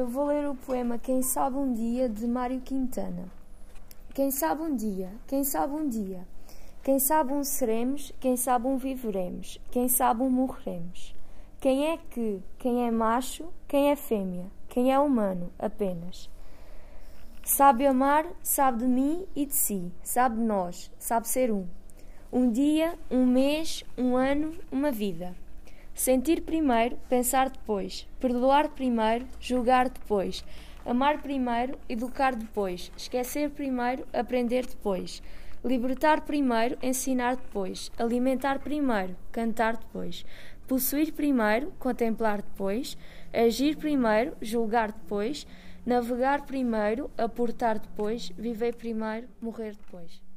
eu vou ler o poema Quem Sabe um Dia de Mário Quintana. Quem sabe um dia, quem sabe um dia, quem sabe um seremos, quem sabe um viveremos, quem sabe um morreremos. Quem é que, quem é macho, quem é fêmea, quem é humano apenas. Sabe amar, sabe de mim e de si, sabe de nós, sabe ser um. Um dia, um mês, um ano, uma vida. Sentir primeiro, pensar depois, perdoar primeiro, julgar depois, amar primeiro, educar depois, esquecer primeiro, aprender depois, libertar primeiro, ensinar depois, alimentar primeiro, cantar depois, possuir primeiro, contemplar depois, agir primeiro, julgar depois, navegar primeiro, aportar depois, viver primeiro, morrer depois.